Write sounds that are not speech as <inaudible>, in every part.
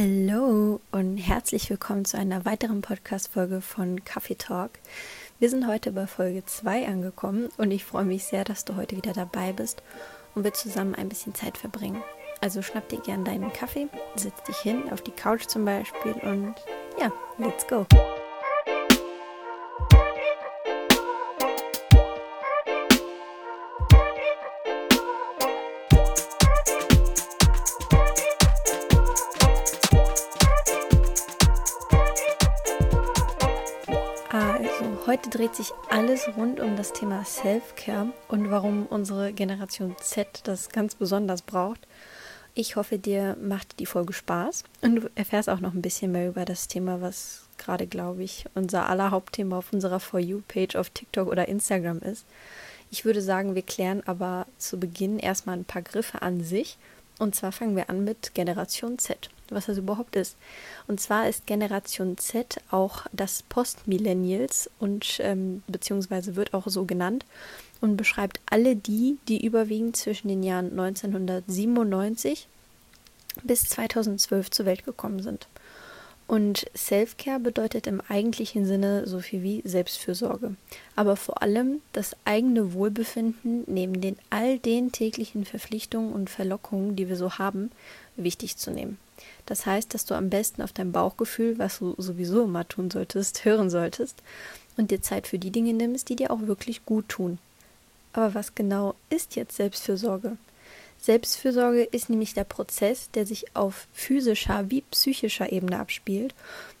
Hallo und herzlich willkommen zu einer weiteren Podcast-Folge von Coffee Talk. Wir sind heute bei Folge 2 angekommen und ich freue mich sehr, dass du heute wieder dabei bist und wir zusammen ein bisschen Zeit verbringen. Also schnapp dir gern deinen Kaffee, setz dich hin auf die Couch zum Beispiel und ja, let's go. Heute dreht sich alles rund um das Thema Self-Care und warum unsere Generation Z das ganz besonders braucht. Ich hoffe, dir macht die Folge Spaß und du erfährst auch noch ein bisschen mehr über das Thema, was gerade, glaube ich, unser aller Hauptthema auf unserer For You-Page auf TikTok oder Instagram ist. Ich würde sagen, wir klären aber zu Beginn erstmal ein paar Griffe an sich. Und zwar fangen wir an mit Generation Z was das überhaupt ist. Und zwar ist Generation Z auch das Post-Millennials und ähm, beziehungsweise wird auch so genannt und beschreibt alle die, die überwiegend zwischen den Jahren 1997 bis 2012 zur Welt gekommen sind. Und Self-Care bedeutet im eigentlichen Sinne so viel wie Selbstfürsorge. Aber vor allem das eigene Wohlbefinden neben den all den täglichen Verpflichtungen und Verlockungen, die wir so haben, wichtig zu nehmen. Das heißt, dass du am besten auf dein Bauchgefühl, was du sowieso immer tun solltest, <laughs> hören solltest und dir Zeit für die Dinge nimmst, die dir auch wirklich gut tun. Aber was genau ist jetzt Selbstfürsorge? Selbstfürsorge ist nämlich der Prozess, der sich auf physischer wie psychischer Ebene abspielt,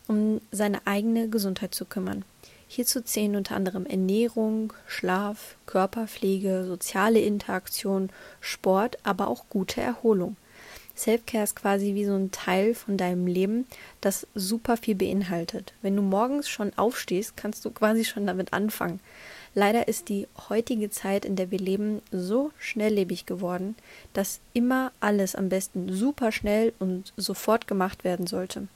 um seine eigene Gesundheit zu kümmern. Hierzu zählen unter anderem Ernährung, Schlaf, Körperpflege, soziale Interaktion, Sport, aber auch gute Erholung. Selfcare ist quasi wie so ein Teil von deinem Leben, das super viel beinhaltet. Wenn du morgens schon aufstehst, kannst du quasi schon damit anfangen. Leider ist die heutige Zeit, in der wir leben, so schnelllebig geworden, dass immer alles am besten super schnell und sofort gemacht werden sollte.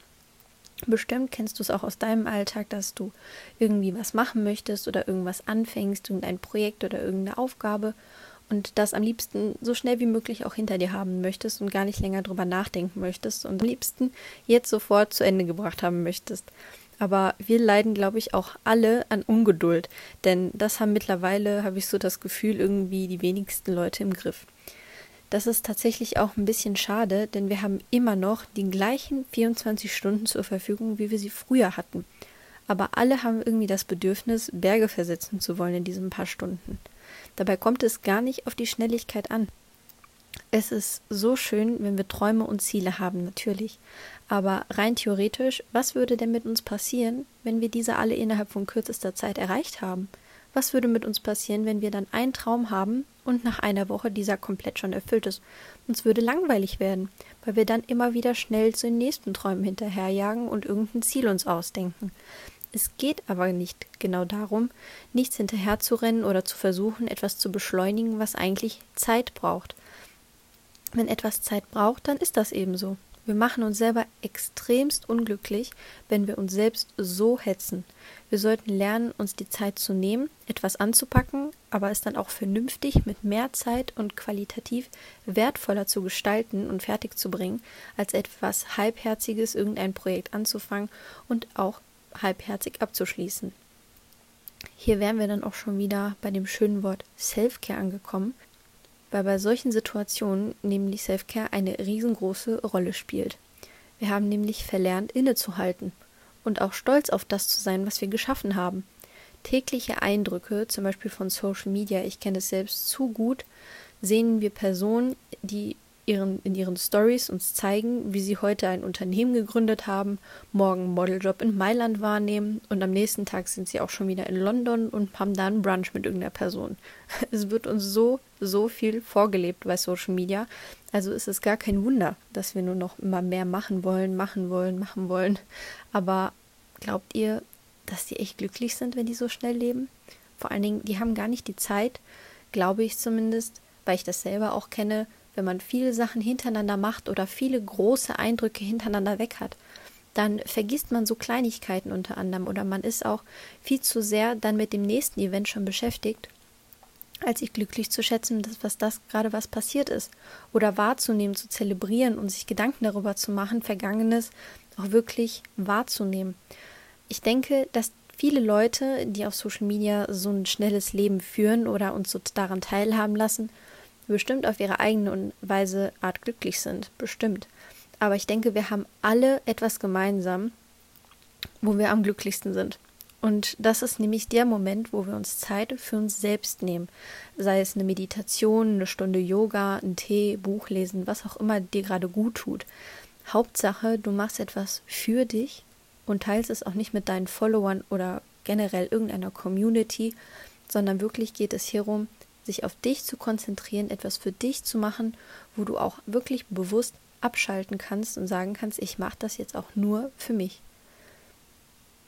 Bestimmt kennst du es auch aus deinem Alltag, dass du irgendwie was machen möchtest oder irgendwas anfängst, irgendein Projekt oder irgendeine Aufgabe und das am liebsten so schnell wie möglich auch hinter dir haben möchtest und gar nicht länger drüber nachdenken möchtest und am liebsten jetzt sofort zu Ende gebracht haben möchtest. Aber wir leiden, glaube ich, auch alle an Ungeduld, denn das haben mittlerweile, habe ich so das Gefühl, irgendwie die wenigsten Leute im Griff. Das ist tatsächlich auch ein bisschen schade, denn wir haben immer noch die gleichen 24 Stunden zur Verfügung, wie wir sie früher hatten. Aber alle haben irgendwie das Bedürfnis, Berge versetzen zu wollen in diesen paar Stunden. Dabei kommt es gar nicht auf die Schnelligkeit an. Es ist so schön, wenn wir Träume und Ziele haben, natürlich. Aber rein theoretisch, was würde denn mit uns passieren, wenn wir diese alle innerhalb von kürzester Zeit erreicht haben? Was würde mit uns passieren, wenn wir dann einen Traum haben und nach einer Woche dieser komplett schon erfüllt ist? Uns würde langweilig werden, weil wir dann immer wieder schnell zu den nächsten Träumen hinterherjagen und irgendein Ziel uns ausdenken. Es geht aber nicht genau darum, nichts hinterherzurennen oder zu versuchen, etwas zu beschleunigen, was eigentlich Zeit braucht. Wenn etwas Zeit braucht, dann ist das eben so. Wir machen uns selber extremst unglücklich, wenn wir uns selbst so hetzen. Wir sollten lernen, uns die Zeit zu nehmen, etwas anzupacken, aber es dann auch vernünftig mit mehr Zeit und qualitativ wertvoller zu gestalten und fertig zu bringen, als etwas Halbherziges irgendein Projekt anzufangen und auch halbherzig abzuschließen. Hier wären wir dann auch schon wieder bei dem schönen Wort Self-Care angekommen, weil bei solchen Situationen nämlich Self-Care eine riesengroße Rolle spielt. Wir haben nämlich verlernt, innezuhalten und auch stolz auf das zu sein, was wir geschaffen haben. Tägliche Eindrücke, zum Beispiel von Social Media, ich kenne es selbst zu gut, sehen wir Personen, die ihren, in ihren Stories uns zeigen, wie sie heute ein Unternehmen gegründet haben, morgen Modeljob in Mailand wahrnehmen und am nächsten Tag sind sie auch schon wieder in London und haben da einen Brunch mit irgendeiner Person. <laughs> Es wird uns so, so viel vorgelebt bei Social Media. Also ist es gar kein Wunder, dass wir nur noch immer mehr machen wollen, machen wollen, machen wollen. Aber glaubt ihr, dass die echt glücklich sind, wenn die so schnell leben? Vor allen Dingen, die haben gar nicht die Zeit, glaube ich zumindest, weil ich das selber auch kenne, wenn man viele Sachen hintereinander macht oder viele große Eindrücke hintereinander weg hat, dann vergisst man so Kleinigkeiten unter anderem oder man ist auch viel zu sehr dann mit dem nächsten Event schon beschäftigt, als sich glücklich zu schätzen, dass was das gerade was passiert ist. Oder wahrzunehmen, zu zelebrieren und sich Gedanken darüber zu machen, Vergangenes auch wirklich wahrzunehmen. Ich denke, dass viele Leute, die auf Social Media so ein schnelles Leben führen oder uns so daran teilhaben lassen, bestimmt auf ihre eigene Weise Art glücklich sind. Bestimmt. Aber ich denke, wir haben alle etwas gemeinsam, wo wir am glücklichsten sind. Und das ist nämlich der Moment, wo wir uns Zeit für uns selbst nehmen. Sei es eine Meditation, eine Stunde Yoga, ein Tee, Buch lesen, was auch immer dir gerade gut tut. Hauptsache, du machst etwas für dich und teilst es auch nicht mit deinen Followern oder generell irgendeiner Community, sondern wirklich geht es hier um, sich auf dich zu konzentrieren, etwas für dich zu machen, wo du auch wirklich bewusst abschalten kannst und sagen kannst, ich mache das jetzt auch nur für mich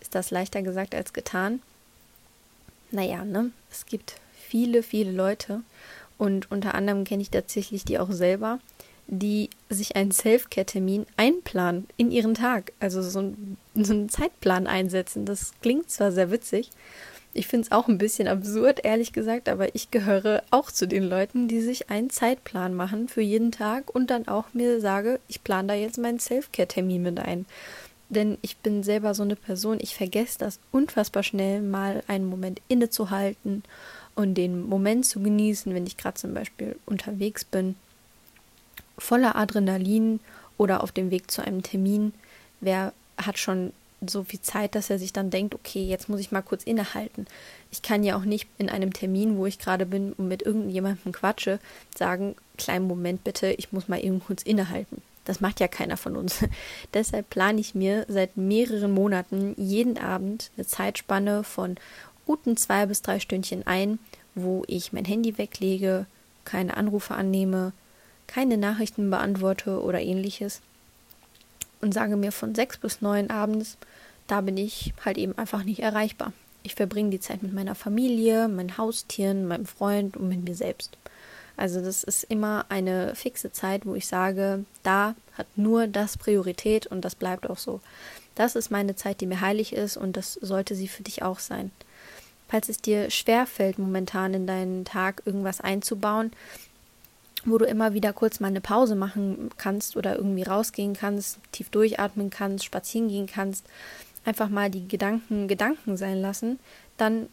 ist das leichter gesagt als getan. Naja, ne? Es gibt viele, viele Leute und unter anderem kenne ich tatsächlich die auch selber, die sich einen Self-Care-Termin einplanen in ihren Tag, also so, ein, so einen Zeitplan einsetzen. Das klingt zwar sehr witzig, ich finde es auch ein bisschen absurd, ehrlich gesagt, aber ich gehöre auch zu den Leuten, die sich einen Zeitplan machen für jeden Tag und dann auch mir sage, ich plane da jetzt meinen Self-Care-Termin mit ein. Denn ich bin selber so eine Person, ich vergesse das unfassbar schnell, mal einen Moment innezuhalten und den Moment zu genießen, wenn ich gerade zum Beispiel unterwegs bin, voller Adrenalin oder auf dem Weg zu einem Termin. Wer hat schon so viel Zeit, dass er sich dann denkt, okay, jetzt muss ich mal kurz innehalten. Ich kann ja auch nicht in einem Termin, wo ich gerade bin und mit irgendjemandem quatsche, sagen, kleinen Moment bitte, ich muss mal eben kurz innehalten. Das macht ja keiner von uns. <laughs> Deshalb plane ich mir seit mehreren Monaten jeden Abend eine Zeitspanne von guten zwei bis drei Stündchen ein, wo ich mein Handy weglege, keine Anrufe annehme, keine Nachrichten beantworte oder ähnliches und sage mir von sechs bis neun abends, da bin ich halt eben einfach nicht erreichbar. Ich verbringe die Zeit mit meiner Familie, meinen Haustieren, meinem Freund und mit mir selbst. Also das ist immer eine fixe Zeit, wo ich sage, da hat nur das Priorität und das bleibt auch so. Das ist meine Zeit, die mir heilig ist und das sollte sie für dich auch sein. Falls es dir schwerfällt, momentan in deinen Tag irgendwas einzubauen, wo du immer wieder kurz mal eine Pause machen kannst oder irgendwie rausgehen kannst, tief durchatmen kannst, spazieren gehen kannst, einfach mal die Gedanken Gedanken sein lassen, dann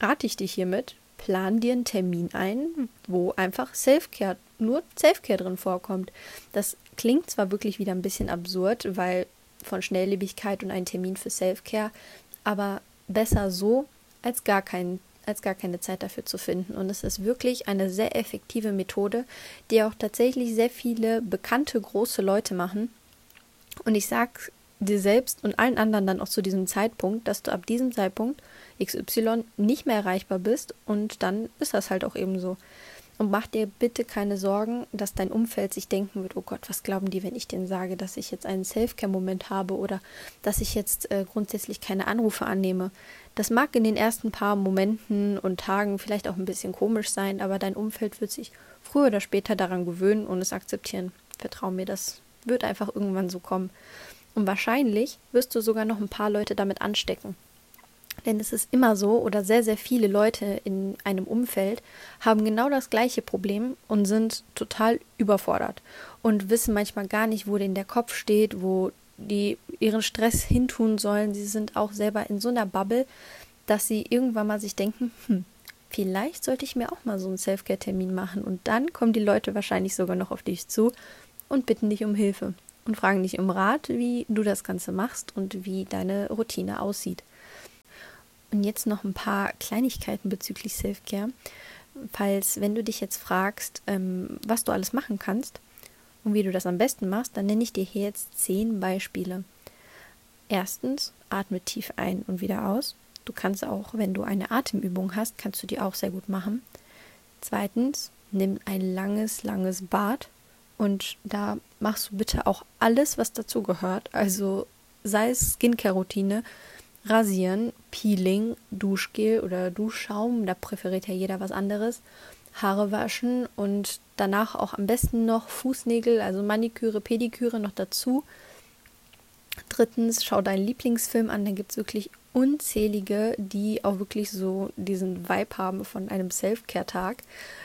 rate ich dich hiermit, plan dir einen Termin ein, wo einfach Selfcare, nur Selfcare drin vorkommt. Das klingt zwar wirklich wieder ein bisschen absurd, weil von Schnelllebigkeit und ein Termin für Selfcare, aber besser so, als gar kein als gar keine Zeit dafür zu finden. Und es ist wirklich eine sehr effektive Methode, die auch tatsächlich sehr viele bekannte große Leute machen. Und ich sag dir selbst und allen anderen dann auch zu diesem Zeitpunkt, dass du ab diesem Zeitpunkt XY nicht mehr erreichbar bist und dann ist das halt auch eben so. Und mach dir bitte keine Sorgen, dass dein Umfeld sich denken wird, oh Gott, was glauben die, wenn ich denen sage, dass ich jetzt einen Selfcare-Moment habe oder dass ich jetzt äh, grundsätzlich keine Anrufe annehme. Das mag in den ersten paar Momenten und Tagen vielleicht auch ein bisschen komisch sein, aber dein Umfeld wird sich früher oder später daran gewöhnen und es akzeptieren. Vertrau mir, das wird einfach irgendwann so kommen. Und wahrscheinlich wirst du sogar noch ein paar Leute damit anstecken. Denn es ist immer so, oder sehr, sehr viele Leute in einem Umfeld haben genau das gleiche Problem und sind total überfordert und wissen manchmal gar nicht, wo denn der Kopf steht, wo die ihren Stress hintun sollen. Sie sind auch selber in so einer Bubble, dass sie irgendwann mal sich denken, hm, vielleicht sollte ich mir auch mal so einen Selfcare-Termin machen. Und dann kommen die Leute wahrscheinlich sogar noch auf dich zu und bitten dich um Hilfe und fragen dich um Rat, wie du das Ganze machst und wie deine Routine aussieht. Und jetzt noch ein paar Kleinigkeiten bezüglich Selfcare. Falls, wenn du dich jetzt fragst, ähm, was du alles machen kannst und wie du das am besten machst, dann nenne ich dir hier jetzt zehn Beispiele. Erstens, atme tief ein und wieder aus. Du kannst auch, wenn du eine Atemübung hast, kannst du die auch sehr gut machen. Zweitens, nimm ein langes, langes Bad und da machst du bitte auch alles, was dazu gehört. Also sei es Skincare-Routine, Rasieren, Peeling, Duschgel oder Duschschaum, da präferiert ja jeder was anderes. Haare waschen und danach auch am besten noch Fußnägel, also Maniküre, Pediküre noch dazu. Drittens, schau deinen Lieblingsfilm an, da gibt es wirklich unzählige, die auch wirklich so diesen Vibe haben von einem Self-Care-Tag.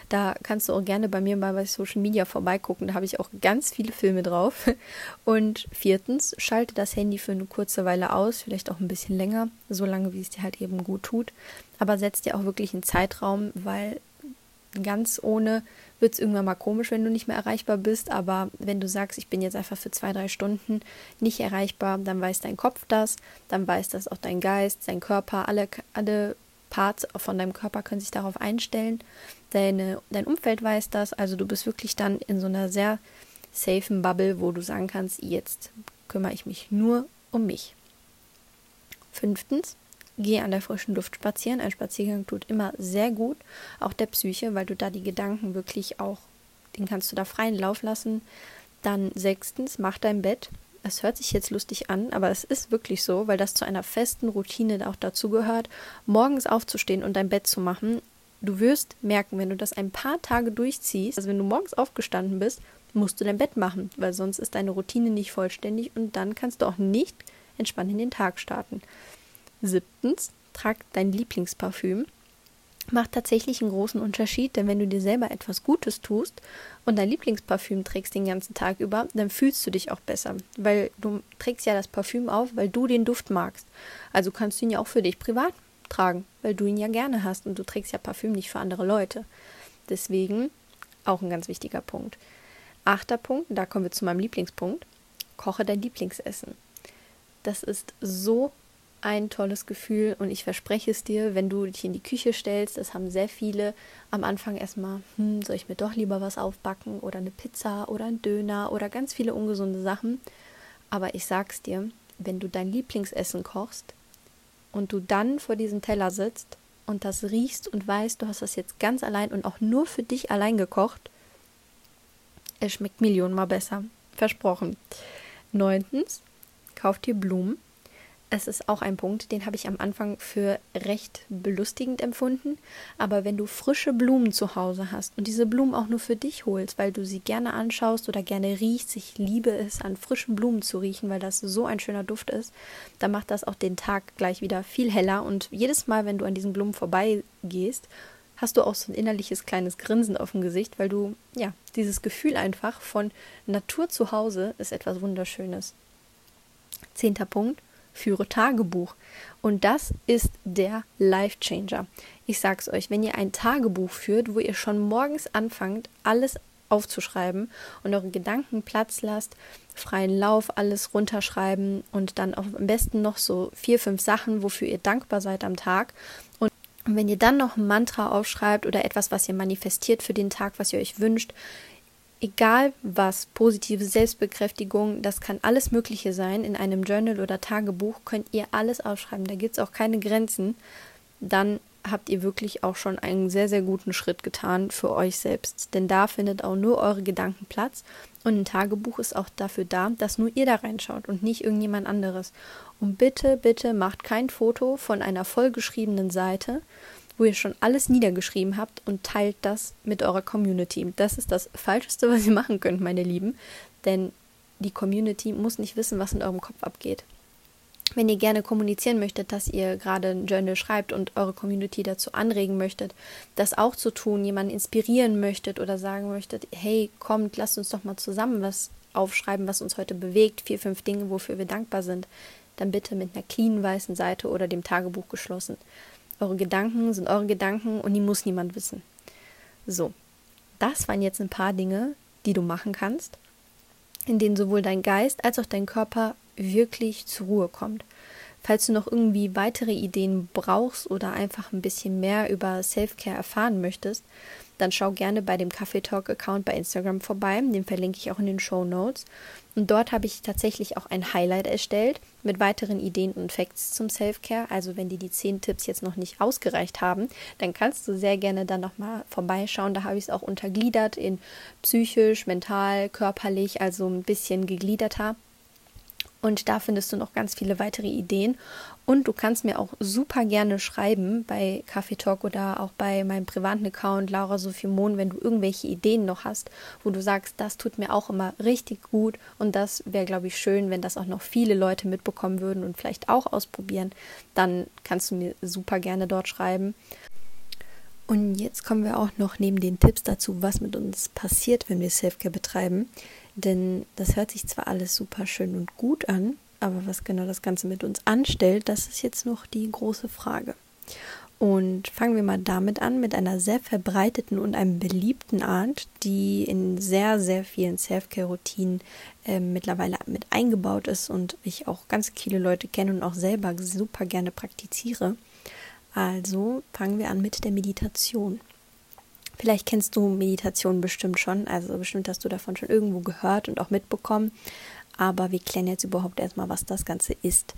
Da kannst du auch gerne bei mir mal bei Social Media vorbeigucken. Da habe ich auch ganz viele Filme drauf. <laughs> Und viertens, schalte das Handy für eine kurze Weile aus, vielleicht auch ein bisschen länger, so lange, wie es dir halt eben gut tut. Aber setz dir auch wirklich einen Zeitraum, weil ganz ohne wird es irgendwann mal komisch, wenn du nicht mehr erreichbar bist. Aber wenn du sagst, ich bin jetzt einfach für zwei, drei Stunden nicht erreichbar, dann weiß dein Kopf das, dann weiß das auch dein Geist, dein Körper, alle, alle Parts von deinem Körper können sich darauf einstellen. Deine, dein Umfeld weiß das. Also du bist wirklich dann in so einer sehr safen Bubble, wo du sagen kannst, jetzt kümmere ich mich nur um mich. Fünftens, Geh an der frischen Luft spazieren. Ein Spaziergang tut immer sehr gut, auch der Psyche, weil du da die Gedanken wirklich auch, den kannst du da freien Lauf lassen. Dann sechstens, mach dein Bett. Es hört sich jetzt lustig an, aber es ist wirklich so, weil das zu einer festen Routine auch dazu gehört, morgens aufzustehen und dein Bett zu machen. Du wirst merken, wenn du das ein paar Tage durchziehst, also wenn du morgens aufgestanden bist, musst du dein Bett machen, weil sonst ist deine Routine nicht vollständig und dann kannst du auch nicht entspannt in den Tag starten. Siebtens, trag dein Lieblingsparfüm. Macht tatsächlich einen großen Unterschied, denn wenn du dir selber etwas Gutes tust und dein Lieblingsparfüm trägst den ganzen Tag über, dann fühlst du dich auch besser, weil du trägst ja das Parfüm auf, weil du den Duft magst. Also kannst du ihn ja auch für dich privat tragen, weil du ihn ja gerne hast und du trägst ja Parfüm nicht für andere Leute. Deswegen auch ein ganz wichtiger Punkt. Achter Punkt, da kommen wir zu meinem Lieblingspunkt. Koche dein Lieblingsessen. Das ist so ein tolles Gefühl und ich verspreche es dir, wenn du dich in die Küche stellst, das haben sehr viele am Anfang erstmal, hm, soll ich mir doch lieber was aufbacken oder eine Pizza oder ein Döner oder ganz viele ungesunde Sachen. Aber ich sag's dir, wenn du dein Lieblingsessen kochst und du dann vor diesem Teller sitzt und das riechst und weißt, du hast das jetzt ganz allein und auch nur für dich allein gekocht, es schmeckt millionenmal besser. Versprochen. Neuntens, kauf dir Blumen es ist auch ein Punkt, den habe ich am Anfang für recht belustigend empfunden. Aber wenn du frische Blumen zu Hause hast und diese Blumen auch nur für dich holst, weil du sie gerne anschaust oder gerne riechst, ich liebe es, an frischen Blumen zu riechen, weil das so ein schöner Duft ist, dann macht das auch den Tag gleich wieder viel heller. Und jedes Mal, wenn du an diesen Blumen vorbeigehst, hast du auch so ein innerliches kleines Grinsen auf dem Gesicht, weil du, ja, dieses Gefühl einfach von Natur zu Hause ist etwas Wunderschönes. Zehnter Punkt führe Tagebuch. Und das ist der Life Changer. Ich sag's euch, wenn ihr ein Tagebuch führt, wo ihr schon morgens anfangt, alles aufzuschreiben und eure Gedanken Platz lasst, freien Lauf, alles runterschreiben und dann auch am besten noch so vier, fünf Sachen, wofür ihr dankbar seid am Tag. Und wenn ihr dann noch ein Mantra aufschreibt oder etwas, was ihr manifestiert für den Tag, was ihr euch wünscht, egal was, positive Selbstbekräftigung, das kann alles Mögliche sein. In einem Journal oder Tagebuch könnt ihr alles aufschreiben. Da gibt es auch keine Grenzen. Dann habt ihr wirklich auch schon einen sehr, sehr guten Schritt getan für euch selbst. Denn da findet auch nur eure Gedanken Platz. Und ein Tagebuch ist auch dafür da, dass nur ihr da reinschaut und nicht irgendjemand anderes. Und bitte, bitte macht kein Foto von einer vollgeschriebenen Seite, wo ihr schon alles niedergeschrieben habt und teilt das mit eurer Community. Das ist das Falscheste, <laughs> was ihr machen könnt, meine Lieben, denn die Community muss nicht wissen, was in eurem Kopf abgeht. Wenn ihr gerne kommunizieren möchtet, dass ihr gerade ein Journal schreibt und eure Community dazu anregen möchtet, das auch zu tun, jemanden inspirieren möchtet oder sagen möchtet, hey, kommt, lasst uns doch mal zusammen was aufschreiben, was uns heute bewegt, vier, fünf Dinge, wofür wir dankbar sind, dann bitte mit einer clean weißen Seite oder dem Tagebuch geschlossen. Eure Gedanken sind eure Gedanken und die muss niemand wissen. So, das waren jetzt ein paar Dinge, die du machen kannst, in denen sowohl dein Geist als auch dein Körper wirklich zur Ruhe kommt. Falls du noch irgendwie weitere Ideen brauchst oder einfach ein bisschen mehr über Self-Care erfahren möchtest, dann schau gerne bei dem Kaffee Talk Account bei Instagram vorbei. Den verlinke ich auch in den Show Notes. Und dort habe ich tatsächlich auch ein Highlight erstellt mit weiteren Ideen und Facts zum Self-Care. Also wenn dir die zehn Tipps jetzt noch nicht ausgereicht haben, dann kannst du sehr gerne dann nochmal vorbeischauen. Da habe ich es auch untergliedert in psychisch, mental, körperlich, also ein bisschen gegliederter. Und da findest du noch ganz viele weitere Ideen. Und du kannst mir auch super gerne schreiben bei Kaffee Talk oder auch bei meinem privaten Account Laura Sophie Mohn, wenn du irgendwelche Ideen noch hast, wo du sagst, das tut mir auch immer richtig gut und das wäre, glaube ich, schön, wenn das auch noch viele Leute mitbekommen würden und vielleicht auch ausprobieren, dann kannst du mir super gerne dort schreiben. Und jetzt kommen wir auch noch neben den Tipps dazu, was mit uns passiert, wenn wir Selfcare betreiben. Denn das hört sich zwar alles super schön und gut an, aber was genau das Ganze mit uns anstellt, das ist jetzt noch die große Frage. Und fangen wir mal damit an, mit einer sehr verbreiteten und einem beliebten Art, die in sehr, sehr vielen Self-Care-Routinen äh, mittlerweile mit eingebaut ist und ich auch ganz viele Leute kenne und auch selber super gerne praktiziere. Also fangen wir an mit der Meditation. Vielleicht kennst du Meditation bestimmt schon, also bestimmt hast du davon schon irgendwo gehört und auch mitbekommen. Aber wir klären jetzt überhaupt erstmal, was das Ganze ist.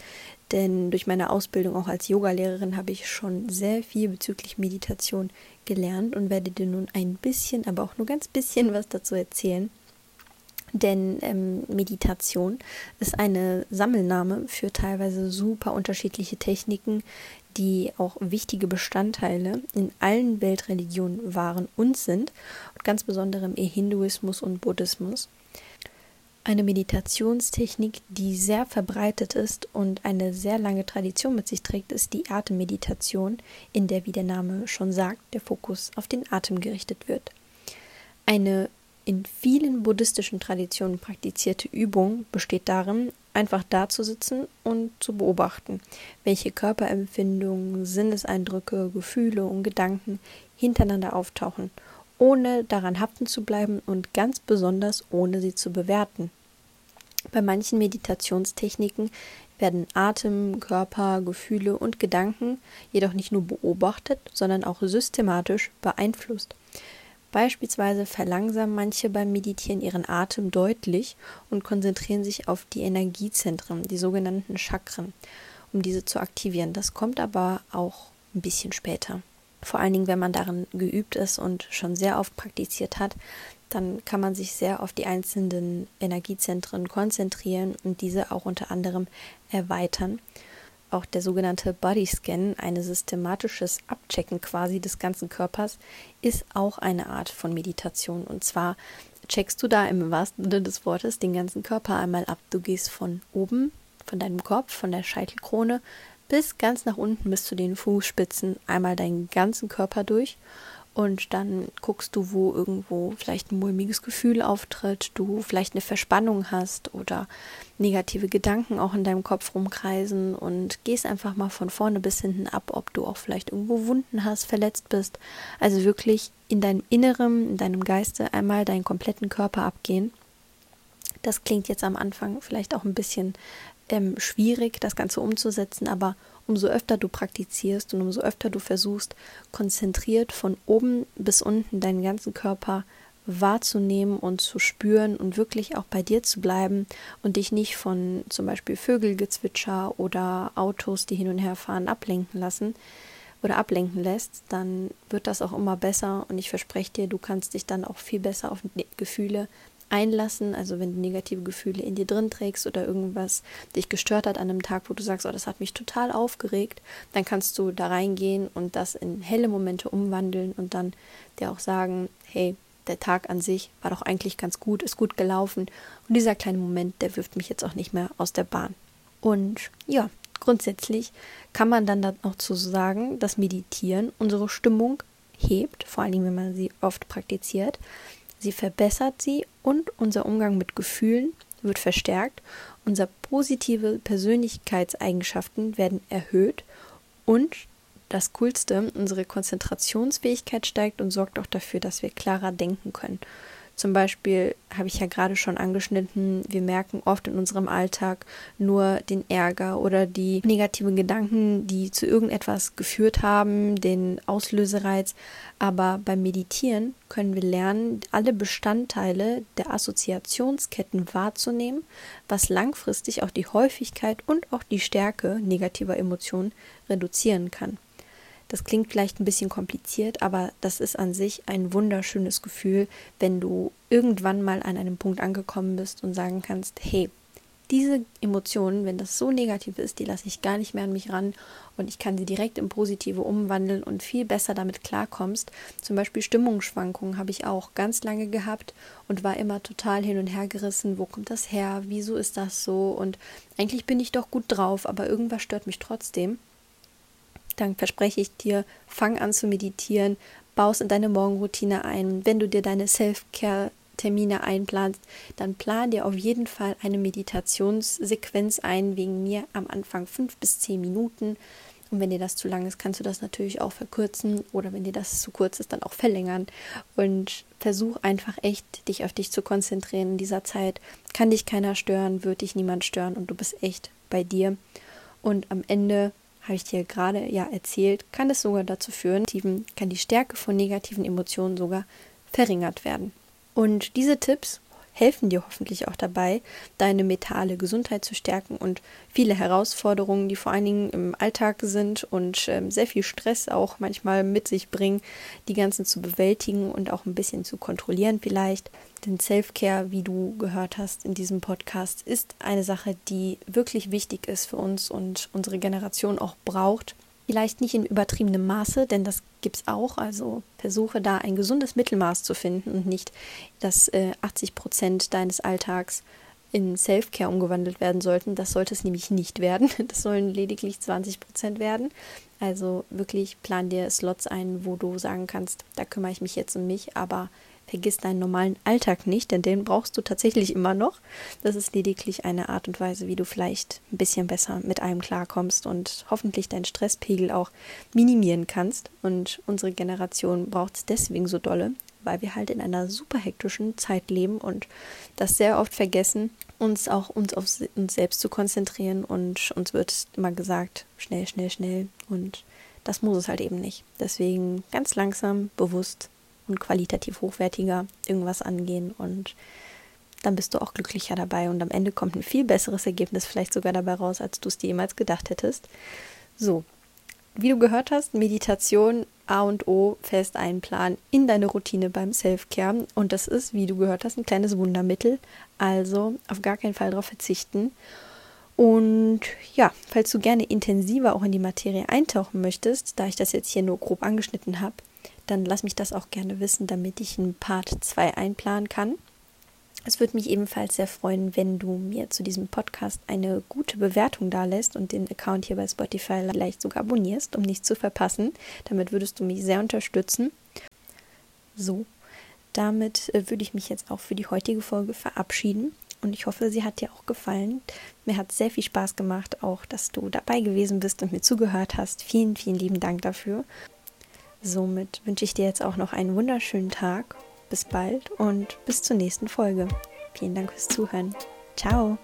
Denn durch meine Ausbildung auch als Yogalehrerin habe ich schon sehr viel bezüglich Meditation gelernt und werde dir nun ein bisschen, aber auch nur ganz bisschen was dazu erzählen. Denn ähm, Meditation ist eine Sammelname für teilweise super unterschiedliche Techniken, die auch wichtige Bestandteile in allen Weltreligionen waren und sind, und ganz besonders im Hinduismus und Buddhismus. Eine Meditationstechnik, die sehr verbreitet ist und eine sehr lange Tradition mit sich trägt, ist die Atemmeditation, in der, wie der Name schon sagt, der Fokus auf den Atem gerichtet wird. Eine in vielen buddhistischen Traditionen praktizierte Übung besteht darin, einfach da zu sitzen und zu beobachten, welche Körperempfindungen, Sinneseindrücke, Gefühle und Gedanken hintereinander auftauchen, ohne daran haften zu bleiben und ganz besonders ohne sie zu bewerten. Bei manchen Meditationstechniken werden Atem, Körper, Gefühle und Gedanken jedoch nicht nur beobachtet, sondern auch systematisch beeinflusst. Beispielsweise verlangsamen manche beim Meditieren ihren Atem deutlich und konzentrieren sich auf die Energiezentren, die sogenannten Chakren, um diese zu aktivieren. Das kommt aber auch ein bisschen später. Vor allen Dingen, wenn man darin geübt ist und schon sehr oft praktiziert hat, dann kann man sich sehr auf die einzelnen Energiezentren konzentrieren und diese auch unter anderem erweitern. Auch der sogenannte Body Scan, ein systematisches Abchecken quasi des ganzen Körpers, ist auch eine Art von Meditation. Und zwar checkst du da im wahrsten Sinne des Wortes den ganzen Körper einmal ab. Du gehst von oben, von deinem Kopf, von der Scheitelkrone bis ganz nach unten bis zu den Fußspitzen einmal deinen ganzen Körper durch und dann guckst du, wo irgendwo vielleicht ein mulmiges Gefühl auftritt, du vielleicht eine Verspannung hast oder negative Gedanken auch in deinem Kopf rumkreisen und gehst einfach mal von vorne bis hinten ab, ob du auch vielleicht irgendwo Wunden hast, verletzt bist. Also wirklich in deinem Inneren, in deinem Geiste einmal deinen kompletten Körper abgehen. Das klingt jetzt am Anfang vielleicht auch ein bisschen ähm, schwierig, das Ganze umzusetzen, aber umso öfter du praktizierst und umso öfter du versuchst, konzentriert von oben bis unten deinen ganzen Körper wahrzunehmen und zu spüren und wirklich auch bei dir zu bleiben und dich nicht von zum Beispiel Vögelgezwitscher oder Autos, die hin und her fahren, ablenken lassen oder ablenken lässt, dann wird das auch immer besser und ich verspreche dir, du kannst dich dann auch viel besser auf Gefühle einlassen, also wenn du negative Gefühle in dir drin trägst oder irgendwas dich gestört hat an einem Tag, wo du sagst, oh, das hat mich total aufgeregt, dann kannst du da reingehen und das in helle Momente umwandeln und dann dir auch sagen, hey, der Tag an sich war doch eigentlich ganz gut, ist gut gelaufen und dieser kleine Moment, der wirft mich jetzt auch nicht mehr aus der Bahn. Und ja, grundsätzlich kann man dann auch zu sagen, dass Meditieren unsere Stimmung hebt, vor allem wenn man sie oft praktiziert, Sie verbessert sie und unser Umgang mit Gefühlen wird verstärkt, unsere positive Persönlichkeitseigenschaften werden erhöht und das Coolste, unsere Konzentrationsfähigkeit steigt und sorgt auch dafür, dass wir klarer denken können. Zum Beispiel habe ich ja gerade schon angeschnitten, wir merken oft in unserem Alltag nur den Ärger oder die negativen Gedanken, die zu irgendetwas geführt haben, den Auslösereiz. Aber beim Meditieren können wir lernen, alle Bestandteile der Assoziationsketten wahrzunehmen, was langfristig auch die Häufigkeit und auch die Stärke negativer Emotionen reduzieren kann. Das klingt vielleicht ein bisschen kompliziert, aber das ist an sich ein wunderschönes Gefühl, wenn du irgendwann mal an einem Punkt angekommen bist und sagen kannst, hey, diese Emotionen, wenn das so negativ ist, die lasse ich gar nicht mehr an mich ran und ich kann sie direkt in positive umwandeln und viel besser damit klarkommst. Zum Beispiel Stimmungsschwankungen habe ich auch ganz lange gehabt und war immer total hin und her gerissen. Wo kommt das her? Wieso ist das so? Und eigentlich bin ich doch gut drauf, aber irgendwas stört mich trotzdem. Dann verspreche ich dir, fang an zu meditieren, baust in deine Morgenroutine ein. Wenn du dir deine Self-Care Termine einplanst, dann plan dir auf jeden Fall eine Meditationssequenz ein, wegen mir am Anfang fünf bis zehn Minuten. Und wenn dir das zu lang ist, kannst du das natürlich auch verkürzen oder wenn dir das zu kurz ist, dann auch verlängern. Und versuch einfach echt, dich auf dich zu konzentrieren in dieser Zeit. Kann dich keiner stören, wird dich niemand stören und du bist echt bei dir. Und am Ende habe ich dir gerade ja erzählt, kann es sogar dazu führen, kann die Stärke von negativen Emotionen sogar verringert werden. Und diese Tipps helfen dir hoffentlich auch dabei, deine mentale Gesundheit zu stärken und viele Herausforderungen, die vor allen Dingen im Alltag sind und ähm, sehr viel Stress auch manchmal mit sich bringen, die ganzen zu bewältigen und auch ein bisschen zu kontrollieren vielleicht. Denn Self-Care, wie du gehört hast in diesem Podcast, ist eine Sache, die wirklich wichtig ist für uns und unsere Generation auch braucht. Vielleicht nicht in übertriebenem Maße, denn das gibt es auch. Also versuche da ein gesundes Mittelmaß zu finden und nicht, dass äh, 80 Prozent deines Alltags in Self-Care umgewandelt werden sollten. Das sollte es nämlich nicht werden. <laughs> Das sollen lediglich 20 Prozent werden. Also wirklich plan dir Slots ein, wo du sagen kannst, da kümmere ich mich jetzt um mich, aber Vergiss deinen normalen Alltag nicht, denn den brauchst du tatsächlich immer noch. Das ist lediglich eine Art und Weise, wie du vielleicht ein bisschen besser mit allem klarkommst und hoffentlich deinen Stresspegel auch minimieren kannst. Und unsere Generation braucht es deswegen so dolle, weil wir halt in einer super hektischen Zeit leben und das sehr oft vergessen, uns auch uns auf uns selbst zu konzentrieren und uns wird immer gesagt, schnell, schnell, schnell und das muss es halt eben nicht. Deswegen ganz langsam, bewusst und qualitativ hochwertiger irgendwas angehen und dann bist du auch glücklicher dabei und am Ende kommt ein viel besseres Ergebnis vielleicht sogar dabei raus, als du es dir jemals gedacht hättest. So, wie du gehört hast, Meditation A und O fest einplanen in deine Routine beim Self-Care und das ist, wie du gehört hast, ein kleines Wundermittel, also auf gar keinen Fall darauf verzichten. Und ja, falls du gerne intensiver auch in die Materie eintauchen möchtest, da ich das jetzt hier nur grob angeschnitten habe, dann lass mich das auch gerne wissen, damit ich einen Part 2 einplanen kann. Es würde mich ebenfalls sehr freuen, wenn du mir zu diesem Podcast eine gute Bewertung da lässt und den Account hier bei Spotify vielleicht sogar abonnierst, um nichts zu verpassen. Damit würdest du mich sehr unterstützen. So, damit äh, würde ich mich jetzt auch für die heutige Folge verabschieden. Und ich hoffe, sie hat dir auch gefallen. Mir hat sehr viel Spaß gemacht, auch dass du dabei gewesen bist und mir zugehört hast. Vielen, vielen lieben Dank dafür. Somit wünsche ich dir jetzt auch noch einen wunderschönen Tag. Bis bald und bis zur nächsten Folge. Vielen Dank fürs Zuhören. Ciao.